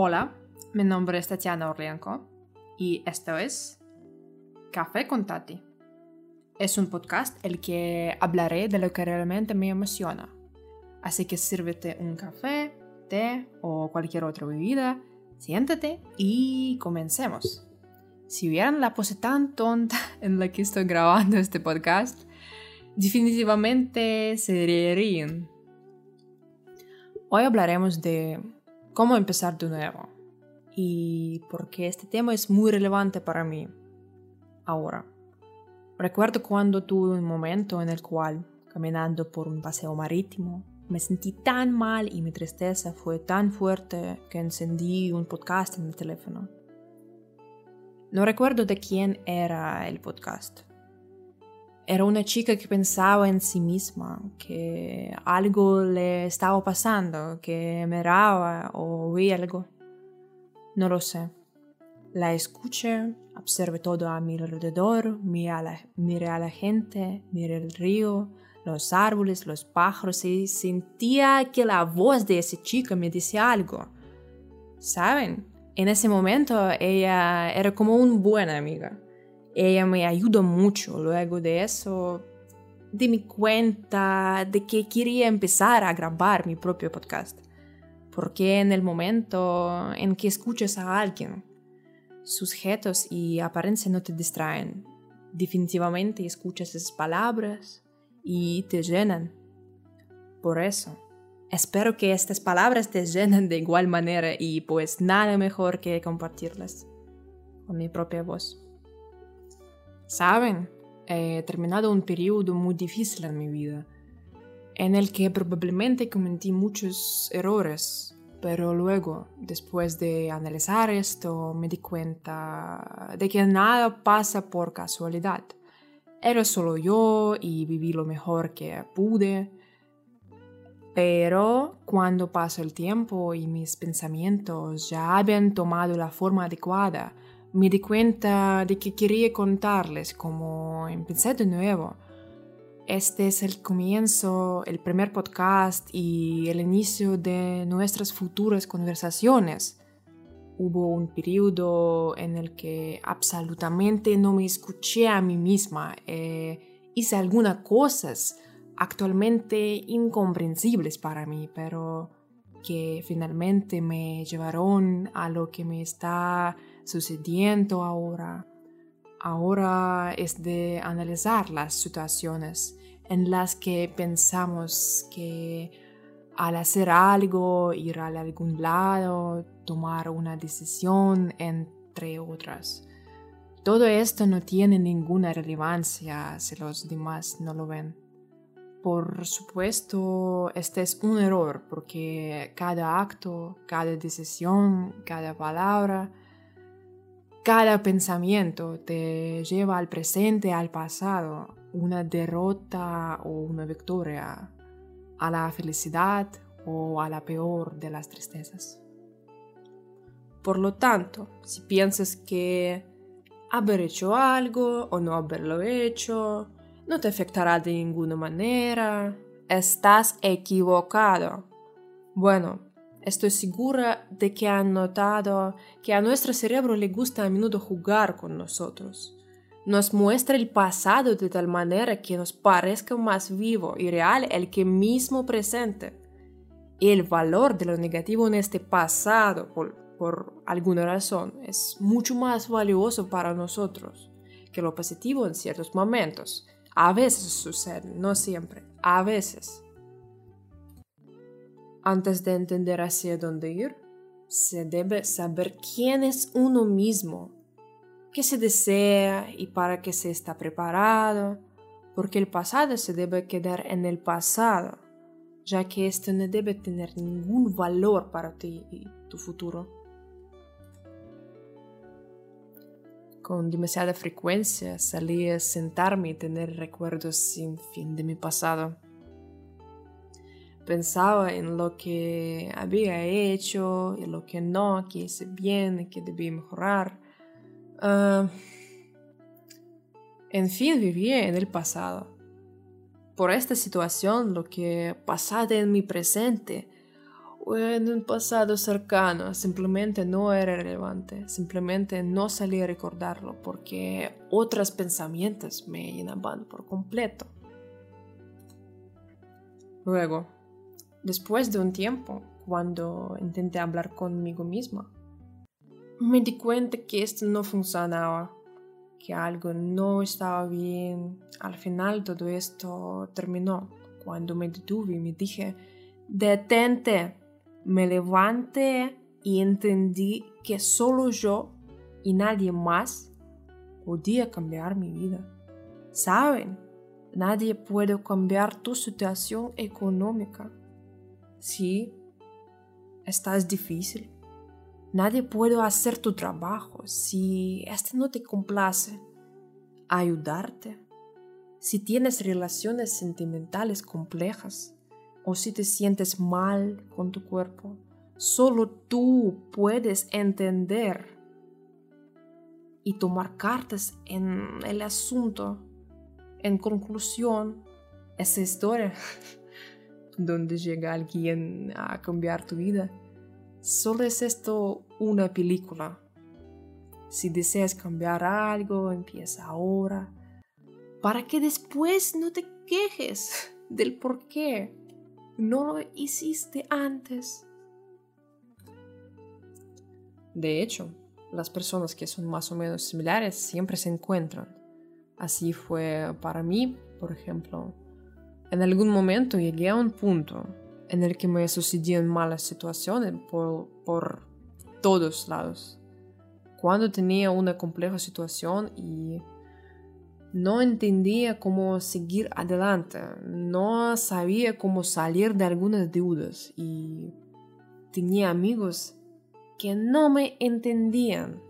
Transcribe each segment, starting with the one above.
Hola, mi nombre es Tatiana Orlianco y esto es Café con Tati. Es un podcast el que hablaré de lo que realmente me emociona. Así que sírvete un café, té o cualquier otra bebida, siéntate y comencemos. Si vieran la pose tan tonta en la que estoy grabando este podcast, definitivamente se reirían. Hoy hablaremos de cómo empezar de nuevo y por qué este tema es muy relevante para mí ahora. Recuerdo cuando tuve un momento en el cual, caminando por un paseo marítimo, me sentí tan mal y mi tristeza fue tan fuerte que encendí un podcast en el teléfono. No recuerdo de quién era el podcast, era una chica que pensaba en sí misma, que algo le estaba pasando, que miraba o oía algo. No lo sé. La escuché, observé todo a mi alrededor, miré a, la, miré a la gente, miré el río, los árboles, los pájaros y sentía que la voz de esa chica me decía algo. ¿Saben? En ese momento ella era como una buena amiga ella me ayudó mucho. Luego de eso, di mi cuenta de que quería empezar a grabar mi propio podcast. Porque en el momento en que escuchas a alguien, sus gestos y apariencia no te distraen. Definitivamente escuchas esas palabras y te llenan. Por eso, espero que estas palabras te llenen de igual manera y pues nada mejor que compartirlas con mi propia voz. Saben, he terminado un periodo muy difícil en mi vida, en el que probablemente cometí muchos errores, pero luego, después de analizar esto, me di cuenta de que nada pasa por casualidad. Era solo yo y viví lo mejor que pude. Pero cuando pasó el tiempo y mis pensamientos ya habían tomado la forma adecuada, me di cuenta de que quería contarles cómo empecé de nuevo. Este es el comienzo, el primer podcast y el inicio de nuestras futuras conversaciones. Hubo un periodo en el que absolutamente no me escuché a mí misma. Eh, hice algunas cosas actualmente incomprensibles para mí, pero que finalmente me llevaron a lo que me está sucediendo ahora. Ahora es de analizar las situaciones en las que pensamos que al hacer algo, ir a algún lado, tomar una decisión, entre otras. Todo esto no tiene ninguna relevancia si los demás no lo ven. Por supuesto, este es un error porque cada acto, cada decisión, cada palabra cada pensamiento te lleva al presente, al pasado, una derrota o una victoria, a la felicidad o a la peor de las tristezas. Por lo tanto, si piensas que haber hecho algo o no haberlo hecho no te afectará de ninguna manera, estás equivocado. Bueno, Estoy segura de que han notado que a nuestro cerebro le gusta a menudo jugar con nosotros. Nos muestra el pasado de tal manera que nos parezca más vivo y real el que mismo presente. Y el valor de lo negativo en este pasado, por, por alguna razón, es mucho más valioso para nosotros que lo positivo en ciertos momentos. A veces sucede, no siempre, a veces. Antes de entender hacia dónde ir, se debe saber quién es uno mismo, qué se desea y para qué se está preparado, porque el pasado se debe quedar en el pasado, ya que esto no debe tener ningún valor para ti y tu futuro. Con demasiada frecuencia salí a sentarme y tener recuerdos sin fin de mi pasado pensaba en lo que había hecho y lo que no, que hice bien que debía mejorar. Ah, en fin, vivía en el pasado. Por esta situación, lo que pasaba en mi presente fue en un pasado cercano, simplemente no era relevante, simplemente no salí a recordarlo porque otros pensamientos me llenaban por completo. Luego, después de un tiempo, cuando intenté hablar conmigo misma, me di cuenta que esto no funcionaba, que algo no estaba bien. Al final todo esto terminó cuando me detuve y me dije, detente, me levanté y entendí que solo yo y nadie más podía cambiar mi vida. ¿Saben? Nadie puede cambiar tu situación económica. Sí, estás difícil. Nadie puede hacer tu trabajo si este no te complace. Ayudarte. Si tienes relaciones sentimentales complejas o si te sientes mal con tu cuerpo, solo tú puedes entender y tomar cartas en el asunto. En conclusión, esa historia donde llega alguien a cambiar tu vida Solo es esto una película. Si deseas cambiar algo, empieza ahora. Para que después no te quejes del por qué no lo hiciste antes. De hecho, las personas que son más o menos similares siempre se encuentran. Así fue para mí, por ejemplo. En algún momento llegué a un punto en el que me sucedían malas situaciones por, por todos lados. Cuando tenía una compleja situación y no entendía cómo seguir adelante, no sabía cómo salir de algunas deudas y tenía amigos que no me entendían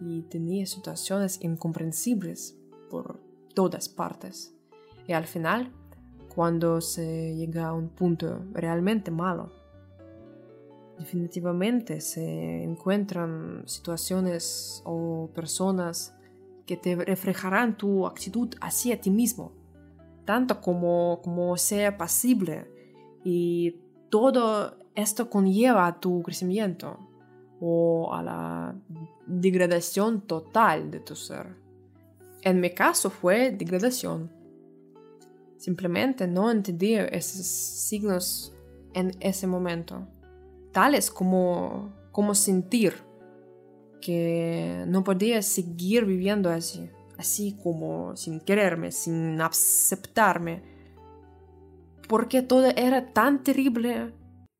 y tenía situaciones incomprensibles por todas partes. Y al final cuando se llega a un punto realmente malo. Definitivamente se encuentran situaciones o personas que te reflejarán tu actitud hacia ti mismo, tanto como, como sea pasible. Y todo esto conlleva a tu crecimiento o a la degradación total de tu ser. En mi caso fue degradación Simplemente no entendí esos signos en ese momento, tales como, como sentir que no podía seguir viviendo así, así como sin quererme, sin aceptarme, porque todo era tan terrible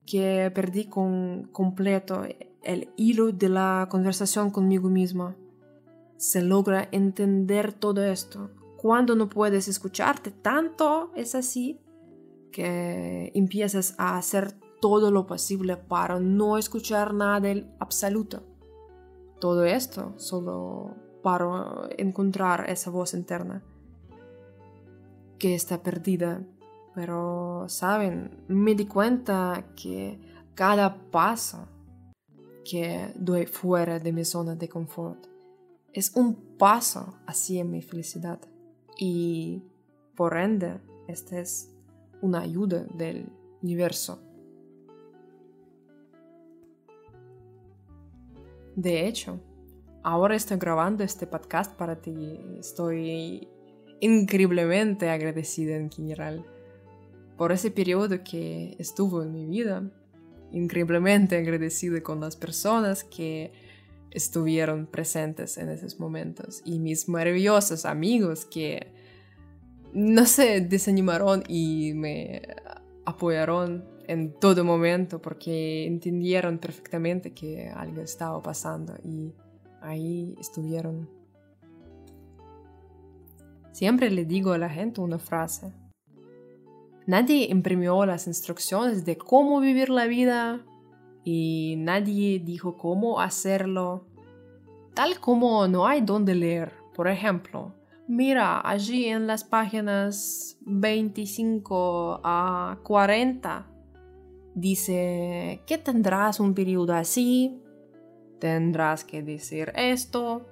que perdí con completo el hilo de la conversación conmigo misma. Se logra entender todo esto cuando no puedes escucharte tanto, es así que empiezas a hacer todo lo posible para no escuchar nada del absoluto. Todo esto solo para encontrar esa voz interna que está perdida. Pero, ¿saben? Me di cuenta que cada paso que doy fuera de mi zona de confort es un paso hacia mi felicidad y por ende esta es una ayuda del universo. De hecho, ahora estoy grabando este podcast para ti. Estoy increíblemente agradecida en general por ese periodo que estuvo en mi vida. Increíblemente agradecida con las personas que estuvieron presentes en esos momentos y mis maravillosos amigos que no se desanimaron y me apoyaron en todo momento porque entendieron perfectamente que algo estaba pasando y ahí estuvieron. Siempre le digo a la gente una frase. Nadie imprimió las instrucciones de cómo vivir la vida y nadie dijo cómo hacerlo. Tal como no hay donde leer, por ejemplo, mira allí en las páginas 25 a 40 dice que tendrás un periodo así, tendrás que decir esto,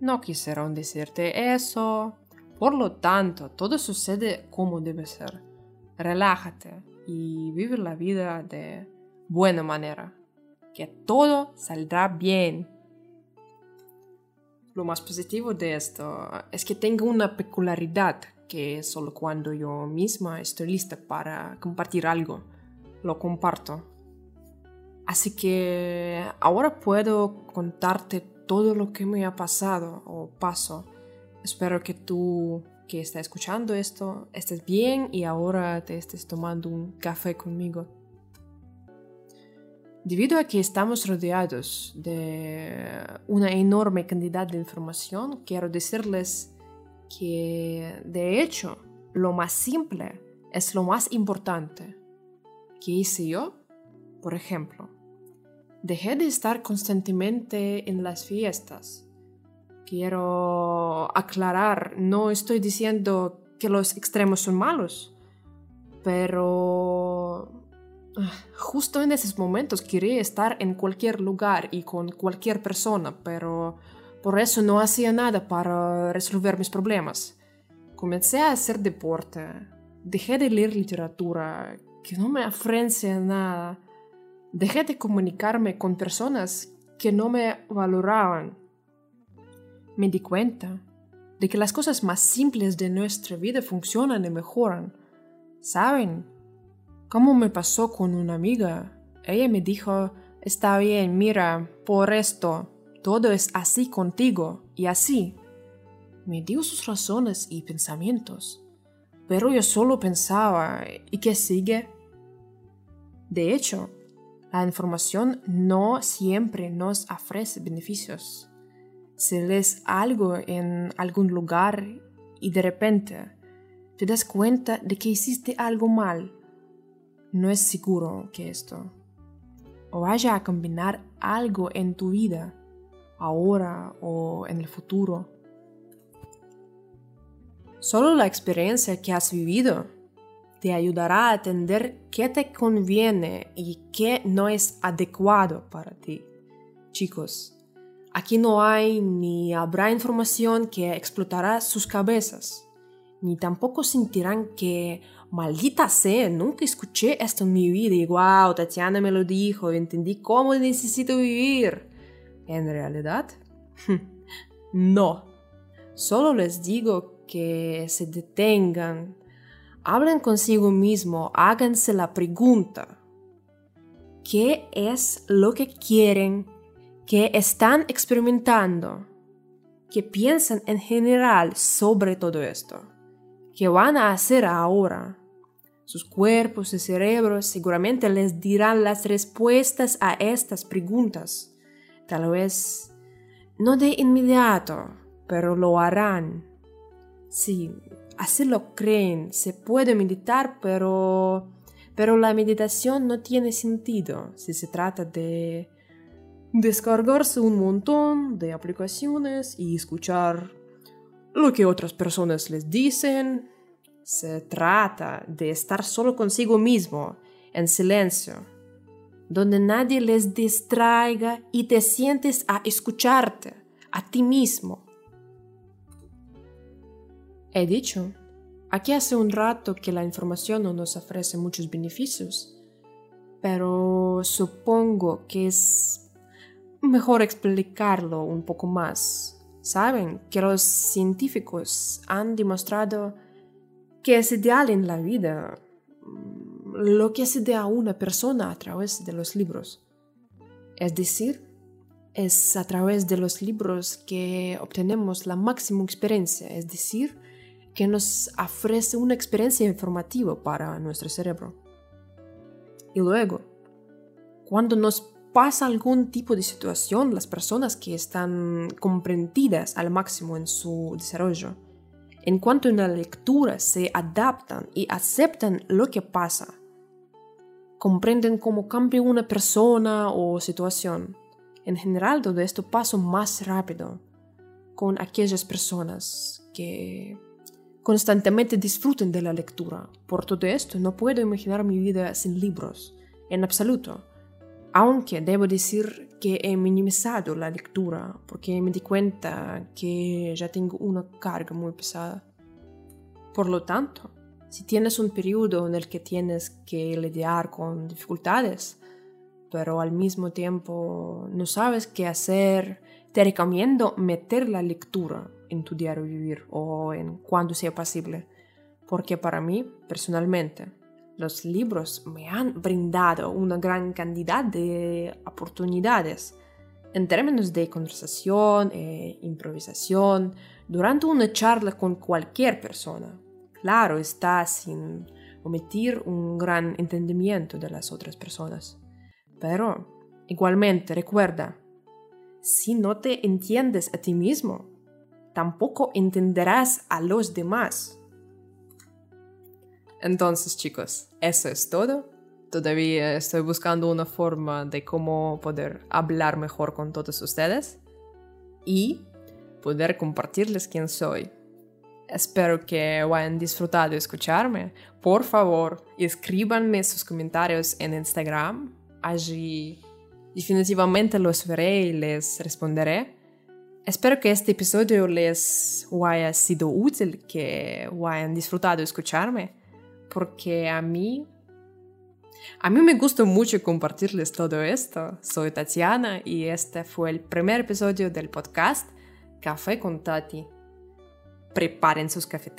no quisieron decirte eso, por lo tanto todo sucede como debe ser. Relájate y vivir la vida de buena manera, que todo saldrá bien. Lo más positivo de esto es que tengo una peculiaridad que solo cuando yo misma estoy lista para compartir algo, lo comparto. Así que ahora puedo contarte todo lo que me ha pasado o paso. Espero que tú que estás escuchando esto estés bien y ahora te estés tomando un café conmigo. Debido a que estamos rodeados de una enorme cantidad de información, quiero decirles que de hecho lo más simple es lo más importante. ¿Qué hice yo? Por ejemplo, dejé de estar constantemente en las fiestas. Quiero aclarar, no estoy diciendo que los extremos son malos, pero justo en esos momentos quería estar en cualquier lugar y con cualquier persona, pero por eso no hacía nada para resolver mis problemas. Comencé a hacer deporte, dejé de leer literatura, que no me ofrece nada, dejé de comunicarme con personas que no me valoraban. Me di cuenta de que las cosas más simples de nuestra vida funcionan y mejoran. ¿Saben? Como me pasó con una amiga. Ella me dijo, está bien, mira, por esto, todo es así contigo y así. Me dio sus razones y pensamientos, pero yo solo pensaba, ¿y qué sigue? De hecho, la información no siempre nos ofrece beneficios. Si lees algo en algún lugar y de repente te das cuenta de que hiciste algo mal, no es seguro que esto o vaya a combinar algo en tu vida ahora o en el futuro. Solo la experiencia que has vivido te ayudará a entender qué te conviene y qué no es adecuado para ti. Chicos, aquí no hay ni habrá información que explotará sus cabezas, ni tampoco sentirán que, maldita sea, nunca escuché esto en mi vida y wow, Tatiana me lo dijo, entendí cómo necesito vivir. En realidad, no. Solo les digo que se detengan, hablen consigo mismo, háganse la pregunta. ¿Qué es lo que quieren? ¿Qué están experimentando? ¿Qué piensan en general sobre todo esto? ¿Qué van a hacer ahora? Sus cuerpos y cerebros seguramente les dirán las respuestas a estas preguntas. Tal vez no de inmediato, pero lo harán. Sí, así lo creen. Se puede meditar, pero, pero la meditación no tiene sentido si se trata de descargarse un montón de aplicaciones y escuchar lo que otras personas les dicen. Se trata de estar solo consigo mismo, en silencio donde nadie les distraiga y te sientes a escucharte, a ti mismo. He dicho, aquí hace un rato que la información no nos ofrece muchos beneficios, pero supongo que es mejor explicarlo un poco más. Saben que los científicos han demostrado que es ideal en la vida lo que se da a una persona a través de los libros. Es decir, es a través de los libros que obtenemos la máxima experiencia, es decir, que nos ofrece una experiencia informativa para nuestro cerebro. Y luego, cuando nos pasa algún tipo de situación, las personas que están comprendidas al máximo en su desarrollo, en cuanto a la lectura, se adaptan y aceptan lo que pasa comprenden cómo cambia una persona o situación. En general, todo esto pasa más rápido con aquellas personas que constantemente disfruten de la lectura. Por todo esto, no puedo imaginar mi vida sin libros, en absoluto. Aunque debo decir que he minimizado la lectura porque me di cuenta que ya tengo una carga muy pesada. Por lo tanto, Si tienes un periodo en el que tienes que lidiar con dificultades, pero al mismo tiempo no sabes qué hacer, te recomiendo meter la lectura en tu diario vivir o en cuando sea posible, porque para mí, personalmente, los libros me han brindado una gran cantidad de oportunidades en términos de conversación e improvisación durante una charla con cualquier persona. Claro, está sin omitir un gran entendimiento de las otras personas. Pero, igualmente, recuerda, si no te entiendes a ti mismo, tampoco entenderás a los demás. Entonces, chicos, eso es todo. Todavía estoy buscando una forma de cómo poder hablar mejor con todos ustedes y poder compartirles quién soy. Espero que hayan disfrutado escucharme. Por favor, escríbanme sus comentarios en Instagram. Allí definitivamente los veré y les responderé. Espero que este episodio les haya sido útil, que hayan disfrutado escucharme, porque a mí, a mí me gusta mucho compartirles todo esto. Soy Tatiana y este fue el primer episodio del podcast Café con Tati. Preparen sus cafeteras